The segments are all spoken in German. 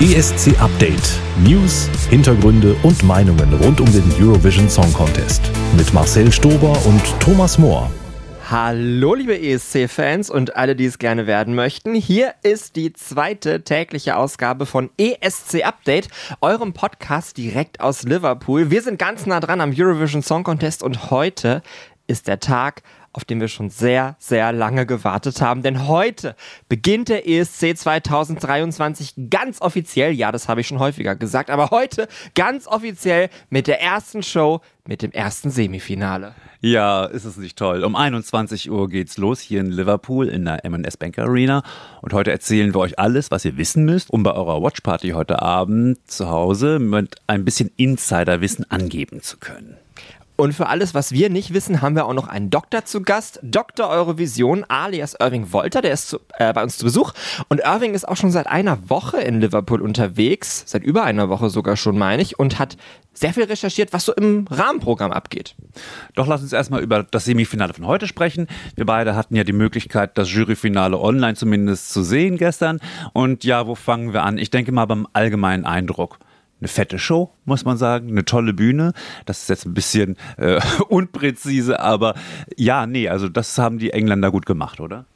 ESC Update. News, Hintergründe und Meinungen rund um den Eurovision Song Contest. Mit Marcel Stober und Thomas Mohr. Hallo liebe ESC-Fans und alle, die es gerne werden möchten. Hier ist die zweite tägliche Ausgabe von ESC Update, eurem Podcast direkt aus Liverpool. Wir sind ganz nah dran am Eurovision Song Contest und heute ist der Tag, auf den wir schon sehr, sehr lange gewartet haben. Denn heute beginnt der ESC 2023 ganz offiziell. Ja, das habe ich schon häufiger gesagt, aber heute ganz offiziell mit der ersten Show, mit dem ersten Semifinale. Ja, ist es nicht toll. Um 21 Uhr geht's los hier in Liverpool in der M&S Bank Arena. Und heute erzählen wir euch alles, was ihr wissen müsst, um bei eurer Watchparty heute Abend zu Hause mit ein bisschen Insiderwissen angeben zu können. Und für alles, was wir nicht wissen, haben wir auch noch einen Doktor zu Gast. Dr. Eurovision alias Irving Wolter, der ist zu, äh, bei uns zu Besuch. Und Irving ist auch schon seit einer Woche in Liverpool unterwegs, seit über einer Woche sogar schon, meine ich, und hat sehr viel recherchiert, was so im Rahmenprogramm abgeht. Doch lass uns erstmal über das Semifinale von heute sprechen. Wir beide hatten ja die Möglichkeit, das Juryfinale online zumindest zu sehen gestern. Und ja, wo fangen wir an? Ich denke mal beim allgemeinen Eindruck eine fette Show, muss man sagen, eine tolle Bühne. Das ist jetzt ein bisschen äh, unpräzise, aber ja, nee, also das haben die Engländer gut gemacht, oder?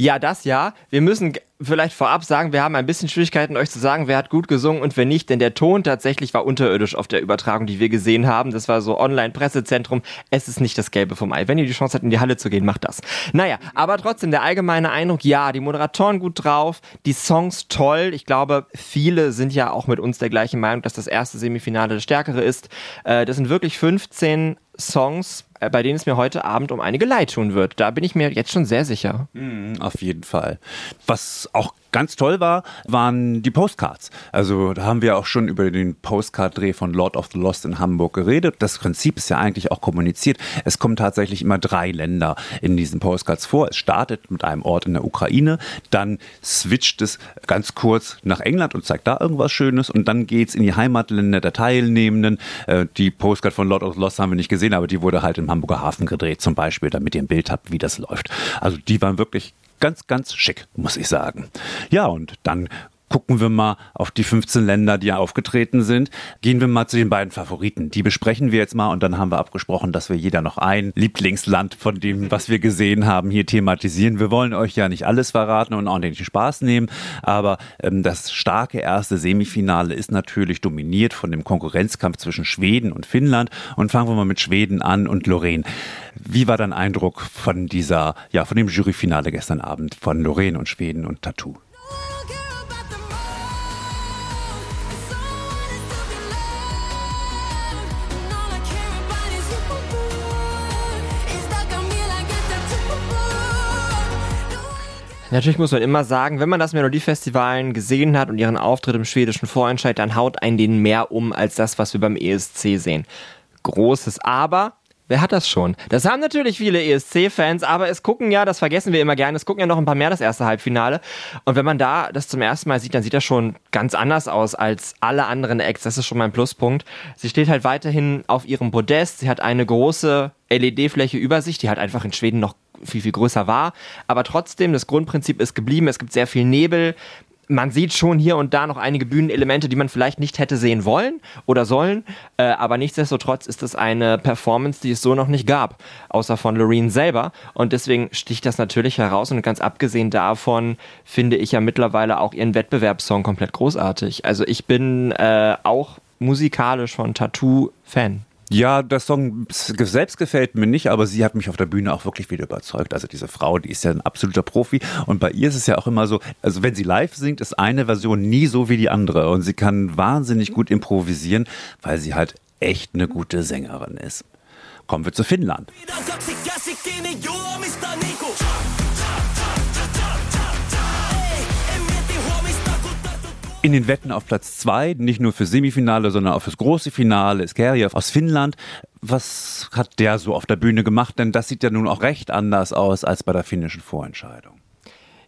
Ja, das ja. Wir müssen vielleicht vorab sagen, wir haben ein bisschen Schwierigkeiten, euch zu sagen, wer hat gut gesungen und wer nicht, denn der Ton tatsächlich war unterirdisch auf der Übertragung, die wir gesehen haben. Das war so Online-Pressezentrum. Es ist nicht das Gelbe vom Ei. Wenn ihr die Chance habt, in die Halle zu gehen, macht das. Naja, aber trotzdem, der allgemeine Eindruck, ja, die Moderatoren gut drauf, die Songs toll. Ich glaube, viele sind ja auch mit uns der gleichen Meinung, dass das erste Semifinale das stärkere ist. Äh, das sind wirklich 15 Songs, bei denen es mir heute Abend um einige leid tun wird. Da bin ich mir jetzt schon sehr sicher. Mm, auf jeden Fall. Was auch ganz toll war, waren die Postcards. Also da haben wir auch schon über den Postcard-Dreh von Lord of the Lost in Hamburg geredet. Das Prinzip ist ja eigentlich auch kommuniziert. Es kommen tatsächlich immer drei Länder in diesen Postcards vor. Es startet mit einem Ort in der Ukraine, dann switcht es ganz kurz nach England und zeigt da irgendwas Schönes und dann geht es in die Heimatländer der Teilnehmenden. Äh, die Postcard von Lord of the Lost haben wir nicht gesehen, aber die wurde halt im Hamburger Hafen gedreht zum Beispiel, damit ihr ein Bild habt, wie das läuft. Also die waren wirklich ganz, ganz schick, muss ich sagen. Ja, und dann gucken wir mal auf die 15 Länder, die aufgetreten sind. Gehen wir mal zu den beiden Favoriten. Die besprechen wir jetzt mal und dann haben wir abgesprochen, dass wir jeder noch ein Lieblingsland von dem, was wir gesehen haben, hier thematisieren. Wir wollen euch ja nicht alles verraten und auch nicht Spaß nehmen, aber ähm, das starke erste Semifinale ist natürlich dominiert von dem Konkurrenzkampf zwischen Schweden und Finnland. Und fangen wir mal mit Schweden an und Lorraine. Wie war dein Eindruck von dieser, ja, von dem Juryfinale gestern Abend von Lorraine und Schweden und Tattoo? Natürlich muss man immer sagen, wenn man das Melodiefestivalen gesehen hat und ihren Auftritt im schwedischen Vorentscheid, dann haut einen den mehr um als das, was wir beim ESC sehen. Großes Aber, Wer hat das schon? Das haben natürlich viele ESC-Fans, aber es gucken ja, das vergessen wir immer gerne, es gucken ja noch ein paar mehr das erste Halbfinale. Und wenn man da das zum ersten Mal sieht, dann sieht das schon ganz anders aus als alle anderen Acts. Das ist schon mein Pluspunkt. Sie steht halt weiterhin auf ihrem Podest. Sie hat eine große LED-Fläche über sich, die halt einfach in Schweden noch viel, viel größer war. Aber trotzdem, das Grundprinzip ist geblieben. Es gibt sehr viel Nebel man sieht schon hier und da noch einige Bühnenelemente, die man vielleicht nicht hätte sehen wollen oder sollen, äh, aber nichtsdestotrotz ist es eine Performance, die es so noch nicht gab, außer von Loreen selber und deswegen sticht das natürlich heraus und ganz abgesehen davon finde ich ja mittlerweile auch ihren Wettbewerbssong komplett großartig. Also ich bin äh, auch musikalisch von Tattoo Fan. Ja, der Song selbst gefällt mir nicht, aber sie hat mich auf der Bühne auch wirklich wieder überzeugt. Also diese Frau, die ist ja ein absoluter Profi und bei ihr ist es ja auch immer so, also wenn sie live singt, ist eine Version nie so wie die andere und sie kann wahnsinnig gut improvisieren, weil sie halt echt eine gute Sängerin ist. Kommen wir zu Finnland. In den Wetten auf Platz zwei, nicht nur für Semifinale, sondern auch fürs große Finale, ist Kerjev aus Finnland. Was hat der so auf der Bühne gemacht? Denn das sieht ja nun auch recht anders aus als bei der finnischen Vorentscheidung.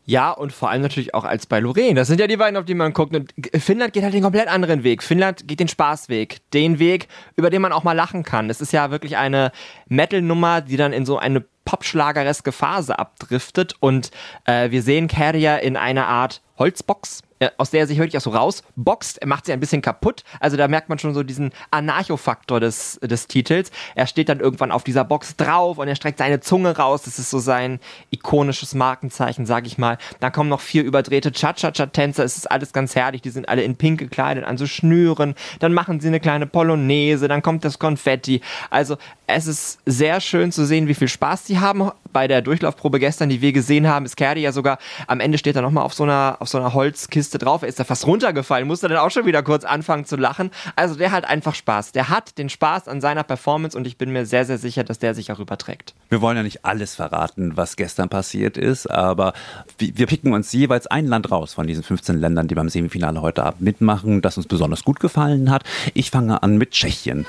Ja, und vor allem natürlich auch als bei Lorraine. Das sind ja die beiden, auf die man guckt. Und Finnland geht halt den komplett anderen Weg. Finnland geht den Spaßweg. Den Weg, über den man auch mal lachen kann. Es ist ja wirklich eine Metal-Nummer, die dann in so eine Popschlagereske Phase abdriftet. Und äh, wir sehen Carrier in einer Art Holzbox aus der er sich wirklich auch so rausboxt. Er macht sie ein bisschen kaputt. Also da merkt man schon so diesen Anarcho-Faktor des, des Titels. Er steht dann irgendwann auf dieser Box drauf und er streckt seine Zunge raus. Das ist so sein ikonisches Markenzeichen, sag ich mal. Dann kommen noch vier überdrehte Cha-Cha-Cha-Tänzer. Es ist alles ganz herrlich. Die sind alle in pink gekleidet, an so Schnüren. Dann machen sie eine kleine Polonaise. Dann kommt das Konfetti. Also es ist sehr schön zu sehen, wie viel Spaß sie haben. Bei der Durchlaufprobe gestern, die wir gesehen haben, ist Kerdi ja sogar am Ende steht er nochmal auf so einer, auf so einer Holzkiste drauf. Er ist da fast runtergefallen, musste dann auch schon wieder kurz anfangen zu lachen. Also der hat einfach Spaß. Der hat den Spaß an seiner Performance und ich bin mir sehr, sehr sicher, dass der sich auch überträgt. Wir wollen ja nicht alles verraten, was gestern passiert ist, aber wir picken uns jeweils ein Land raus von diesen 15 Ländern, die beim Semifinale heute Abend mitmachen, das uns besonders gut gefallen hat. Ich fange an mit Tschechien.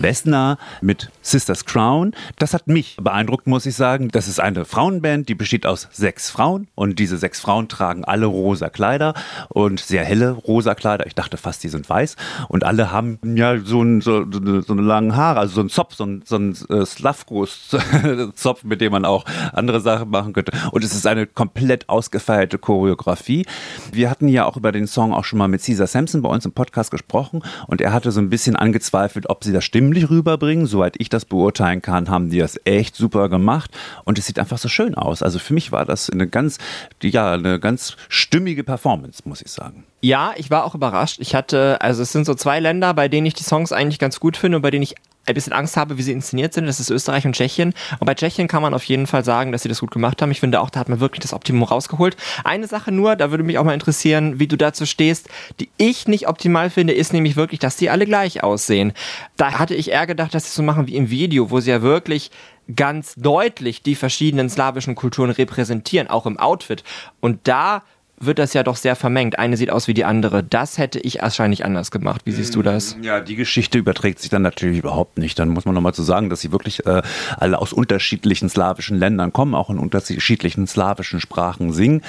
Wessner mit Sisters Crown. Das hat mich beeindruckt, muss ich sagen. Das ist eine Frauenband, die besteht aus sechs Frauen und diese sechs Frauen tragen alle rosa Kleider und sehr helle rosa Kleider. Ich dachte fast, die sind weiß und alle haben ja so, ein, so, so eine langen Haare, also so ein Zopf, so ein, so ein äh, Slavkos-Zopf, mit dem man auch andere Sachen machen könnte. Und es ist eine komplett ausgefeilte Choreografie. Wir hatten ja auch über den Song auch schon mal mit Caesar Sampson bei uns im Podcast gesprochen und er hatte so ein bisschen angezweifelt, ob sie das stimmt stimmlich rüberbringen. Soweit ich das beurteilen kann, haben die das echt super gemacht und es sieht einfach so schön aus. Also für mich war das eine ganz, ja, eine ganz stimmige Performance, muss ich sagen. Ja, ich war auch überrascht. Ich hatte, also es sind so zwei Länder, bei denen ich die Songs eigentlich ganz gut finde und bei denen ich ein bisschen Angst habe, wie sie inszeniert sind. Das ist Österreich und Tschechien. Und bei Tschechien kann man auf jeden Fall sagen, dass sie das gut gemacht haben. Ich finde auch, da hat man wirklich das Optimum rausgeholt. Eine Sache nur, da würde mich auch mal interessieren, wie du dazu stehst, die ich nicht optimal finde, ist nämlich wirklich, dass die alle gleich aussehen. Da hatte ich eher gedacht, dass sie so machen wie im Video, wo sie ja wirklich ganz deutlich die verschiedenen slawischen Kulturen repräsentieren, auch im Outfit. Und da wird das ja doch sehr vermengt. Eine sieht aus wie die andere. Das hätte ich wahrscheinlich anders gemacht. Wie siehst du das? Mm, ja, die Geschichte überträgt sich dann natürlich überhaupt nicht. Dann muss man nochmal zu sagen, dass sie wirklich äh, alle aus unterschiedlichen slawischen Ländern kommen, auch in unterschiedlichen slawischen Sprachen singen.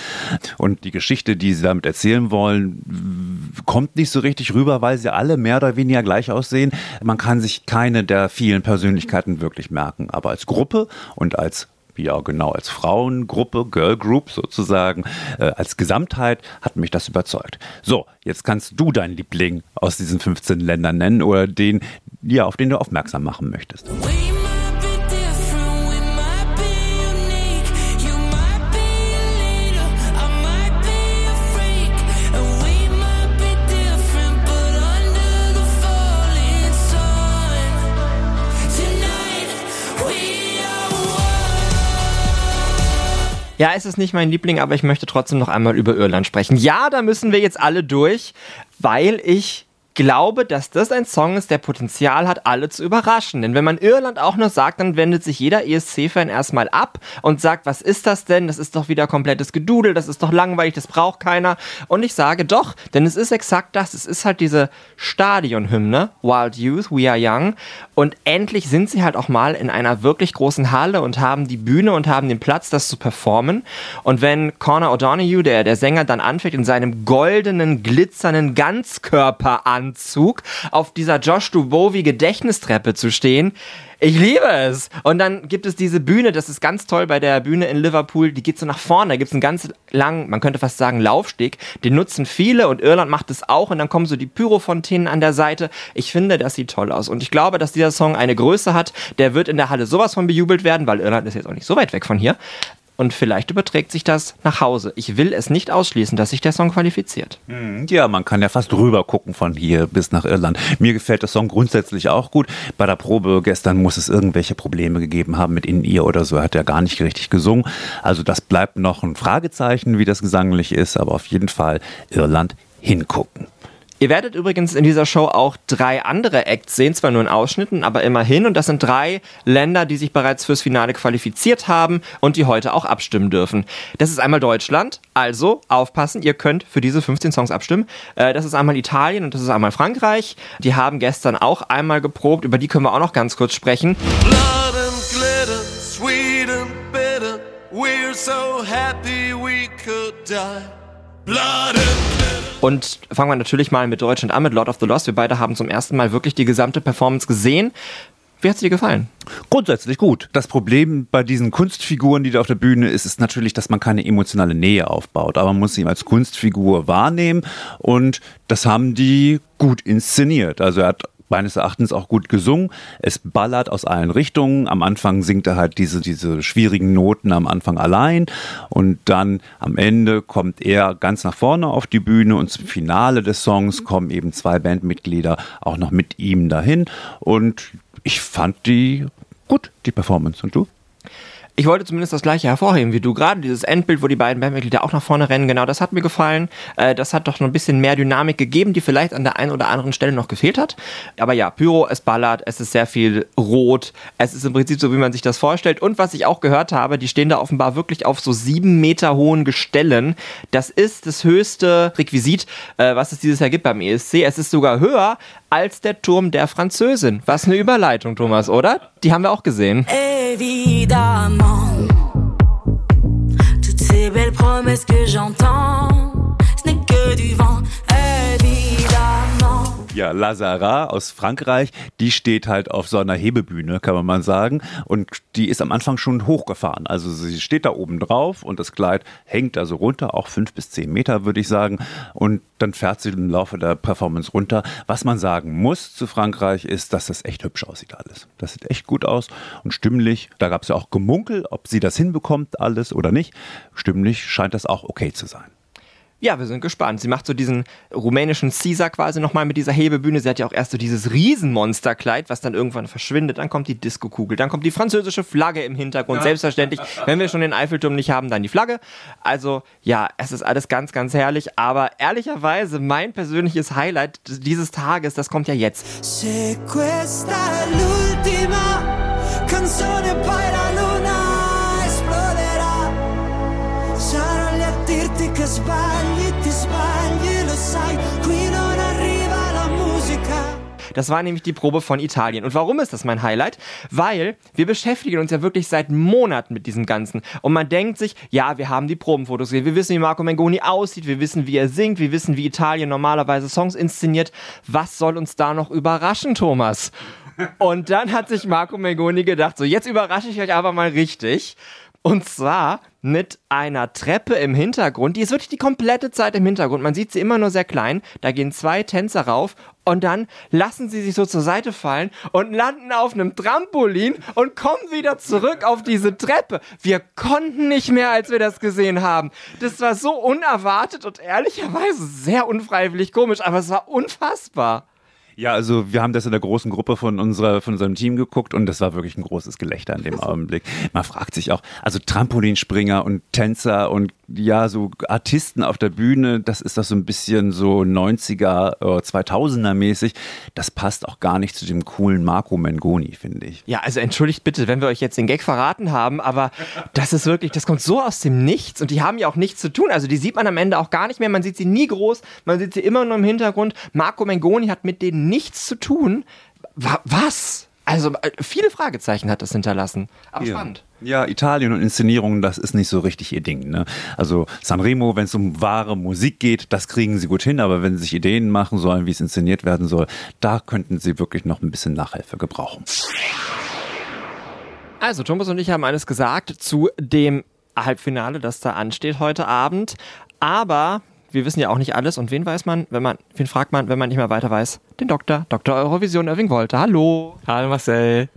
Und die Geschichte, die sie damit erzählen wollen, kommt nicht so richtig rüber, weil sie alle mehr oder weniger gleich aussehen. Man kann sich keine der vielen Persönlichkeiten wirklich merken. Aber als Gruppe und als ja genau als Frauengruppe, Girl Group sozusagen, äh, als Gesamtheit hat mich das überzeugt. So, jetzt kannst du deinen Liebling aus diesen 15 Ländern nennen oder den, ja, auf den du aufmerksam machen möchtest. Ja, es ist nicht mein Liebling, aber ich möchte trotzdem noch einmal über Irland sprechen. Ja, da müssen wir jetzt alle durch, weil ich glaube, dass das ein Song ist, der Potenzial hat, alle zu überraschen. Denn wenn man Irland auch nur sagt, dann wendet sich jeder ESC-Fan erstmal ab und sagt, was ist das denn? Das ist doch wieder komplettes Gedudel, das ist doch langweilig, das braucht keiner. Und ich sage doch, denn es ist exakt das. Es ist halt diese Stadionhymne, Wild Youth, We Are Young. Und endlich sind sie halt auch mal in einer wirklich großen Halle und haben die Bühne und haben den Platz, das zu performen. Und wenn Connor O'Donoghue, der, der Sänger, dann anfängt, in seinem goldenen, glitzernden Ganzkörper an Anzug auf dieser Josh Dubovi Gedächtnistreppe zu stehen. Ich liebe es. Und dann gibt es diese Bühne, das ist ganz toll bei der Bühne in Liverpool, die geht so nach vorne. Da gibt es einen ganz langen, man könnte fast sagen, Laufsteg. Den nutzen viele und Irland macht es auch. Und dann kommen so die Pyrofontänen an der Seite. Ich finde, das sieht toll aus. Und ich glaube, dass dieser Song eine Größe hat. Der wird in der Halle sowas von bejubelt werden, weil Irland ist jetzt auch nicht so weit weg von hier und vielleicht überträgt sich das nach Hause. Ich will es nicht ausschließen, dass sich der Song qualifiziert. Hm, ja, man kann ja fast rüber gucken von hier bis nach Irland. Mir gefällt der Song grundsätzlich auch gut. Bei der Probe gestern muss es irgendwelche Probleme gegeben haben mit in ihr oder so. Er hat ja gar nicht richtig gesungen. Also das bleibt noch ein Fragezeichen, wie das gesanglich ist, aber auf jeden Fall Irland hingucken. Ihr werdet übrigens in dieser Show auch drei andere Acts sehen, zwar nur in Ausschnitten, aber immerhin. Und das sind drei Länder, die sich bereits fürs Finale qualifiziert haben und die heute auch abstimmen dürfen. Das ist einmal Deutschland, also aufpassen, ihr könnt für diese 15 Songs abstimmen. Äh, das ist einmal Italien und das ist einmal Frankreich. Die haben gestern auch einmal geprobt, über die können wir auch noch ganz kurz sprechen. Blood and glitter, sweet and bitter, we're so happy we could die. Blood and und fangen wir natürlich mal mit Deutschland an, mit Lord of the Lost. Wir beide haben zum ersten Mal wirklich die gesamte Performance gesehen. Wie hat es dir gefallen? Grundsätzlich gut. Das Problem bei diesen Kunstfiguren, die da auf der Bühne ist, ist natürlich, dass man keine emotionale Nähe aufbaut. Aber man muss ihn als Kunstfigur wahrnehmen und das haben die gut inszeniert. Also er hat meines Erachtens auch gut gesungen. Es ballert aus allen Richtungen. Am Anfang singt er halt diese, diese schwierigen Noten am Anfang allein und dann am Ende kommt er ganz nach vorne auf die Bühne und zum Finale des Songs kommen eben zwei Bandmitglieder auch noch mit ihm dahin und ich fand die gut, die Performance. Und du? Ich wollte zumindest das gleiche hervorheben wie du. Gerade dieses Endbild, wo die beiden Bandmitglieder auch nach vorne rennen, genau, das hat mir gefallen. Äh, das hat doch noch ein bisschen mehr Dynamik gegeben, die vielleicht an der einen oder anderen Stelle noch gefehlt hat. Aber ja, Pyro, es ballert, es ist sehr viel rot. Es ist im Prinzip so, wie man sich das vorstellt. Und was ich auch gehört habe, die stehen da offenbar wirklich auf so sieben Meter hohen Gestellen. Das ist das höchste Requisit, äh, was es dieses Jahr gibt beim ESC. Es ist sogar höher als der Turm der Französin. Was eine Überleitung, Thomas, oder? Die haben wir auch gesehen. Évidemment. Ja, Lazara aus Frankreich, die steht halt auf so einer Hebebühne, kann man mal sagen. Und die ist am Anfang schon hochgefahren. Also sie steht da oben drauf und das Kleid hängt also runter, auch fünf bis zehn Meter, würde ich sagen. Und dann fährt sie im Laufe der Performance runter. Was man sagen muss zu Frankreich ist, dass das echt hübsch aussieht alles. Das sieht echt gut aus und stimmlich. Da gab es ja auch Gemunkel, ob sie das hinbekommt alles oder nicht. Stimmlich scheint das auch okay zu sein. Ja, wir sind gespannt. Sie macht so diesen rumänischen Caesar quasi nochmal mit dieser Hebebühne. Sie hat ja auch erst so dieses Riesenmonsterkleid, was dann irgendwann verschwindet. Dann kommt die Diskokugel, dann kommt die französische Flagge im Hintergrund. Ja. Selbstverständlich, wenn wir schon den Eiffelturm nicht haben, dann die Flagge. Also ja, es ist alles ganz, ganz herrlich. Aber ehrlicherweise, mein persönliches Highlight dieses Tages, das kommt ja jetzt. Se questa l'ultima canzone poi la luna che sbagliano. Das war nämlich die Probe von Italien. Und warum ist das mein Highlight? Weil wir beschäftigen uns ja wirklich seit Monaten mit diesem Ganzen. Und man denkt sich, ja, wir haben die Probenfotos gesehen, wir wissen, wie Marco Mengoni aussieht, wir wissen, wie er singt, wir wissen, wie Italien normalerweise Songs inszeniert. Was soll uns da noch überraschen, Thomas? Und dann hat sich Marco Mengoni gedacht, so jetzt überrasche ich euch aber mal richtig. Und zwar mit einer Treppe im Hintergrund. Die ist wirklich die komplette Zeit im Hintergrund. Man sieht sie immer nur sehr klein. Da gehen zwei Tänzer rauf und dann lassen sie sich so zur Seite fallen und landen auf einem Trampolin und kommen wieder zurück auf diese Treppe. Wir konnten nicht mehr, als wir das gesehen haben. Das war so unerwartet und ehrlicherweise sehr unfreiwillig komisch, aber es war unfassbar. Ja, also wir haben das in der großen Gruppe von, unserer, von unserem Team geguckt und das war wirklich ein großes Gelächter in dem Augenblick. Man fragt sich auch, also Trampolinspringer und Tänzer und ja, so Artisten auf der Bühne, das ist das so ein bisschen so 90er, 2000er mäßig. Das passt auch gar nicht zu dem coolen Marco Mengoni, finde ich. Ja, also entschuldigt bitte, wenn wir euch jetzt den Gag verraten haben, aber das ist wirklich, das kommt so aus dem Nichts und die haben ja auch nichts zu tun. Also die sieht man am Ende auch gar nicht mehr. Man sieht sie nie groß, man sieht sie immer nur im Hintergrund. Marco Mengoni hat mit denen nichts zu tun. Was? Also äh, viele Fragezeichen hat das hinterlassen. Aber ja. spannend. Ja, Italien und Inszenierungen, das ist nicht so richtig ihr Ding. Ne? Also Sanremo, wenn es um wahre Musik geht, das kriegen sie gut hin, aber wenn sie sich Ideen machen sollen, wie es inszeniert werden soll, da könnten sie wirklich noch ein bisschen Nachhilfe gebrauchen. Also Thomas und ich haben alles gesagt zu dem Halbfinale, das da ansteht heute Abend. Aber wir wissen ja auch nicht alles. Und wen weiß man, wenn man, wen fragt man, wenn man nicht mehr weiter weiß? Den Doktor, Dr. Eurovision Irving Wolter. Hallo. Hallo Marcel.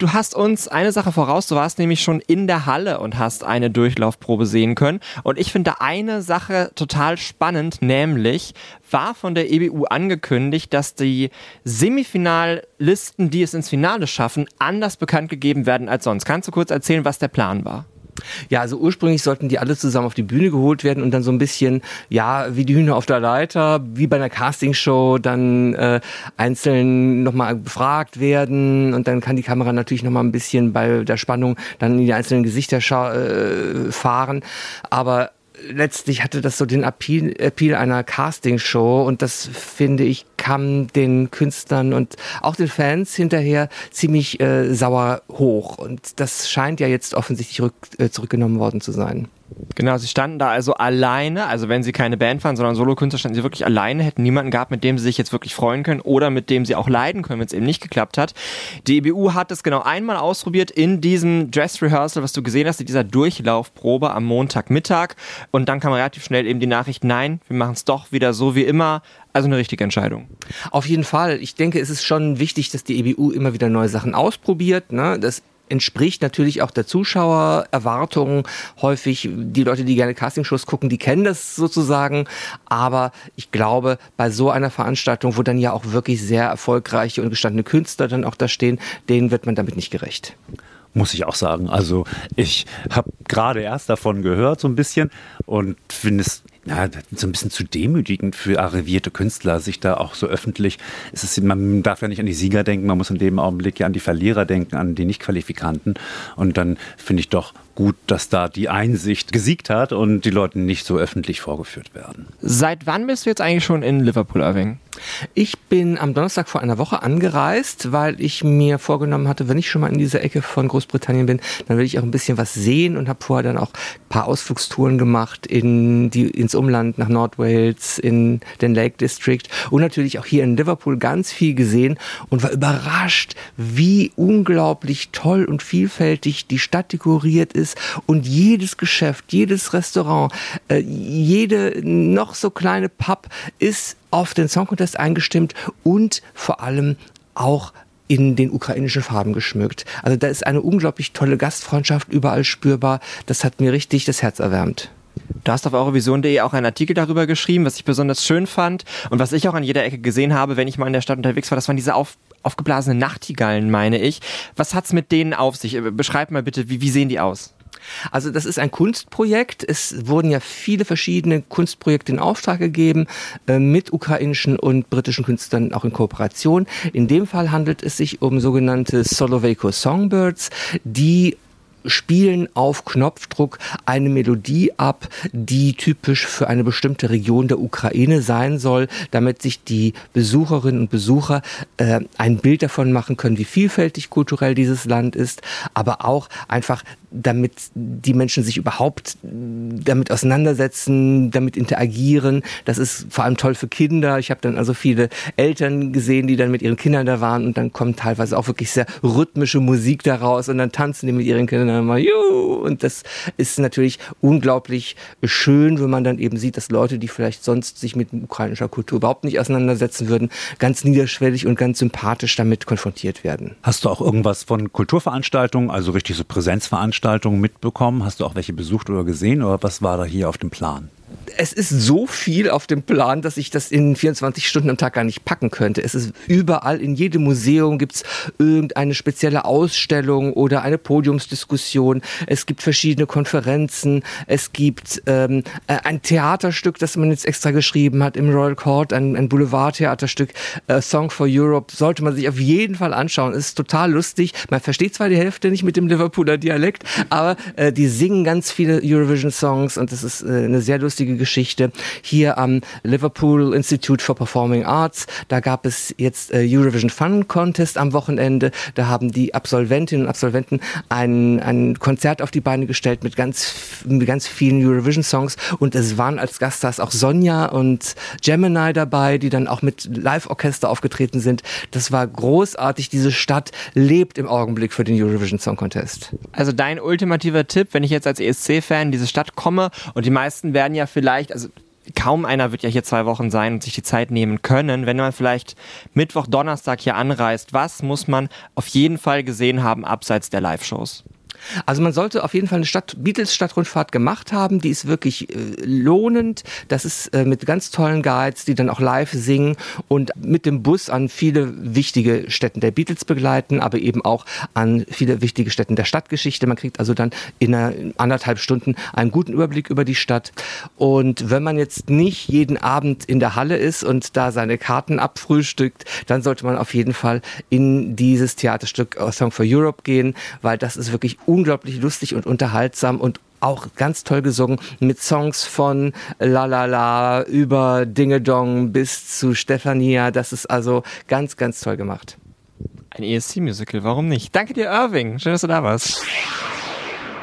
Du hast uns eine Sache voraus, du warst nämlich schon in der Halle und hast eine Durchlaufprobe sehen können. Und ich finde eine Sache total spannend, nämlich war von der EBU angekündigt, dass die Semifinallisten, die es ins Finale schaffen, anders bekannt gegeben werden als sonst. Kannst du kurz erzählen, was der Plan war? Ja, also ursprünglich sollten die alle zusammen auf die Bühne geholt werden und dann so ein bisschen, ja, wie die Hühner auf der Leiter, wie bei einer Castingshow, dann äh, einzeln nochmal befragt werden und dann kann die Kamera natürlich nochmal ein bisschen bei der Spannung dann in die einzelnen Gesichter äh, fahren. Aber letztlich hatte das so den Appeal, Appeal einer Castingshow und das finde ich kam den Künstlern und auch den Fans hinterher ziemlich äh, sauer hoch und das scheint ja jetzt offensichtlich rück, äh, zurückgenommen worden zu sein. Genau, sie standen da also alleine, also wenn sie keine Band waren, sondern Solokünstler, standen sie wirklich alleine, hätten niemanden gehabt, mit dem sie sich jetzt wirklich freuen können oder mit dem sie auch leiden können, wenn es eben nicht geklappt hat. Die EBU hat es genau einmal ausprobiert in diesem Dress Rehearsal, was du gesehen hast, in dieser Durchlaufprobe am Montagmittag und dann kam relativ schnell eben die Nachricht, nein, wir machen es doch wieder so wie immer, also eine richtige Entscheidung. Auf jeden Fall. Ich denke, es ist schon wichtig, dass die EBU immer wieder neue Sachen ausprobiert. Ne? Das entspricht natürlich auch der Zuschauererwartung. Häufig die Leute, die gerne Castingshows gucken, die kennen das sozusagen. Aber ich glaube, bei so einer Veranstaltung, wo dann ja auch wirklich sehr erfolgreiche und gestandene Künstler dann auch da stehen, denen wird man damit nicht gerecht muss ich auch sagen. Also ich habe gerade erst davon gehört so ein bisschen und finde es ja, so ein bisschen zu demütigend für arrivierte Künstler, sich da auch so öffentlich, es ist, man darf ja nicht an die Sieger denken, man muss in dem Augenblick ja an die Verlierer denken, an die Nicht-Qualifikanten. Und dann finde ich doch gut, dass da die Einsicht gesiegt hat und die Leute nicht so öffentlich vorgeführt werden. Seit wann bist du jetzt eigentlich schon in Liverpool, Irving? Ich bin am Donnerstag vor einer Woche angereist, weil ich mir vorgenommen hatte, wenn ich schon mal in dieser Ecke von Großbritannien bin, dann will ich auch ein bisschen was sehen und habe vorher dann auch ein paar Ausflugstouren gemacht in die, ins Umland, nach Nordwales, in den Lake District und natürlich auch hier in Liverpool ganz viel gesehen und war überrascht, wie unglaublich toll und vielfältig die Stadt dekoriert ist und jedes Geschäft, jedes Restaurant, äh, jede noch so kleine Pub ist auf den Song Contest eingestimmt und vor allem auch in den ukrainischen Farben geschmückt. Also da ist eine unglaublich tolle Gastfreundschaft überall spürbar. Das hat mir richtig das Herz erwärmt. Du hast auf eurovision.de auch einen Artikel darüber geschrieben, was ich besonders schön fand und was ich auch an jeder Ecke gesehen habe, wenn ich mal in der Stadt unterwegs war. Das waren diese auf, aufgeblasenen Nachtigallen, meine ich. Was hat's mit denen auf sich? Beschreib mal bitte, wie, wie sehen die aus? Also das ist ein Kunstprojekt. Es wurden ja viele verschiedene Kunstprojekte in Auftrag gegeben äh, mit ukrainischen und britischen Künstlern auch in Kooperation. In dem Fall handelt es sich um sogenannte Soloveiko Songbirds, die spielen auf Knopfdruck eine Melodie ab, die typisch für eine bestimmte Region der Ukraine sein soll, damit sich die Besucherinnen und Besucher äh, ein Bild davon machen können, wie vielfältig kulturell dieses Land ist, aber auch einfach damit die Menschen sich überhaupt damit auseinandersetzen, damit interagieren. Das ist vor allem toll für Kinder. Ich habe dann also viele Eltern gesehen, die dann mit ihren Kindern da waren und dann kommt teilweise auch wirklich sehr rhythmische Musik daraus und dann tanzen die mit ihren Kindern dann mal, Juhu! und das ist natürlich unglaublich schön, wenn man dann eben sieht, dass Leute, die vielleicht sonst sich mit ukrainischer Kultur überhaupt nicht auseinandersetzen würden, ganz niederschwellig und ganz sympathisch damit konfrontiert werden. Hast du auch irgendwas von Kulturveranstaltungen, also richtig so Präsenzveranstaltungen mitbekommen? Hast du auch welche besucht oder gesehen oder was war da hier auf dem Plan? Es ist so viel auf dem Plan, dass ich das in 24 Stunden am Tag gar nicht packen könnte. Es ist überall, in jedem Museum gibt es irgendeine spezielle Ausstellung oder eine Podiumsdiskussion. Es gibt verschiedene Konferenzen. Es gibt ähm, äh, ein Theaterstück, das man jetzt extra geschrieben hat im Royal Court, ein, ein Boulevard-Theaterstück, äh, Song for Europe. Sollte man sich auf jeden Fall anschauen. Es ist total lustig. Man versteht zwar die Hälfte nicht mit dem Liverpooler Dialekt, aber äh, die singen ganz viele Eurovision-Songs und das ist äh, eine sehr lustige Geschichte. Hier am Liverpool Institute for Performing Arts, da gab es jetzt äh, Eurovision Fun Contest am Wochenende. Da haben die Absolventinnen und Absolventen ein, ein Konzert auf die Beine gestellt mit ganz, mit ganz vielen Eurovision Songs und es waren als Gaststars auch Sonja und Gemini dabei, die dann auch mit Live-Orchester aufgetreten sind. Das war großartig. Diese Stadt lebt im Augenblick für den Eurovision Song Contest. Also dein ultimativer Tipp, wenn ich jetzt als ESC-Fan in diese Stadt komme und die meisten werden ja vielleicht vielleicht, also kaum einer wird ja hier zwei Wochen sein und sich die Zeit nehmen können. Wenn man vielleicht Mittwoch, Donnerstag hier anreist, was muss man auf jeden Fall gesehen haben abseits der Live-Shows? Also man sollte auf jeden Fall eine Stadt, Beatles Stadtrundfahrt gemacht haben. Die ist wirklich äh, lohnend. Das ist äh, mit ganz tollen Guides, die dann auch live singen und mit dem Bus an viele wichtige Städten der Beatles begleiten, aber eben auch an viele wichtige Städten der Stadtgeschichte. Man kriegt also dann in, einer, in anderthalb Stunden einen guten Überblick über die Stadt. Und wenn man jetzt nicht jeden Abend in der Halle ist und da seine Karten abfrühstückt, dann sollte man auf jeden Fall in dieses Theaterstück Song for Europe gehen, weil das ist wirklich unglaublich lustig und unterhaltsam und auch ganz toll gesungen mit Songs von La La La über Dinge Dong bis zu Stefania. Das ist also ganz, ganz toll gemacht. Ein ESC-Musical, warum nicht? Danke dir, Irving. Schön, dass du da warst.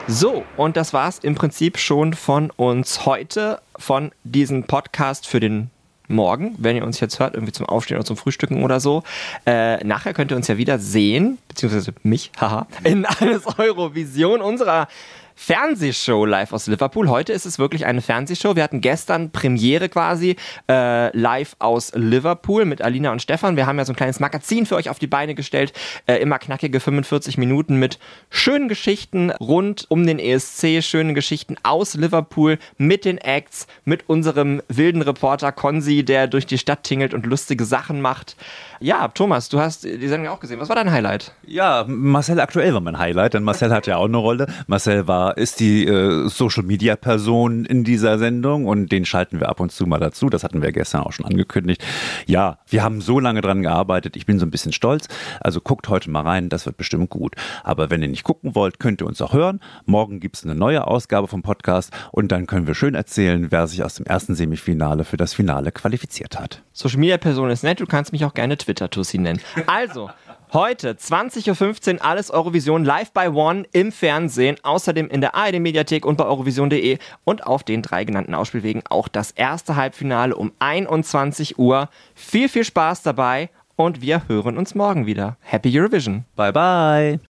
So, und das war's im Prinzip schon von uns heute, von diesem Podcast für den morgen, wenn ihr uns jetzt hört, irgendwie zum Aufstehen oder zum Frühstücken oder so. Äh, nachher könnt ihr uns ja wieder sehen, beziehungsweise mich, haha, in alles Eurovision unserer Fernsehshow live aus Liverpool. Heute ist es wirklich eine Fernsehshow. Wir hatten gestern Premiere quasi äh, live aus Liverpool mit Alina und Stefan. Wir haben ja so ein kleines Magazin für euch auf die Beine gestellt. Äh, immer knackige 45 Minuten mit schönen Geschichten rund um den ESC, schönen Geschichten aus Liverpool mit den Acts, mit unserem wilden Reporter Konzi, der durch die Stadt tingelt und lustige Sachen macht. Ja, Thomas, du hast die Sendung auch gesehen. Was war dein Highlight? Ja, Marcel aktuell war mein Highlight, denn Marcel hat ja auch eine Rolle. Marcel war, ist die äh, Social Media Person in dieser Sendung und den schalten wir ab und zu mal dazu. Das hatten wir gestern auch schon angekündigt. Ja, wir haben so lange dran gearbeitet. Ich bin so ein bisschen stolz. Also guckt heute mal rein, das wird bestimmt gut. Aber wenn ihr nicht gucken wollt, könnt ihr uns auch hören. Morgen gibt es eine neue Ausgabe vom Podcast und dann können wir schön erzählen, wer sich aus dem ersten Semifinale für das Finale qualifiziert hat. Social Media Person ist nett, du kannst mich auch gerne Twitter-Tussi nennen. Also, heute 20.15 Uhr alles Eurovision live bei One im Fernsehen, außerdem in der ARD Mediathek und bei Eurovision.de und auf den drei genannten Ausspielwegen auch das erste Halbfinale um 21 Uhr. Viel, viel Spaß dabei und wir hören uns morgen wieder. Happy Eurovision. Bye bye.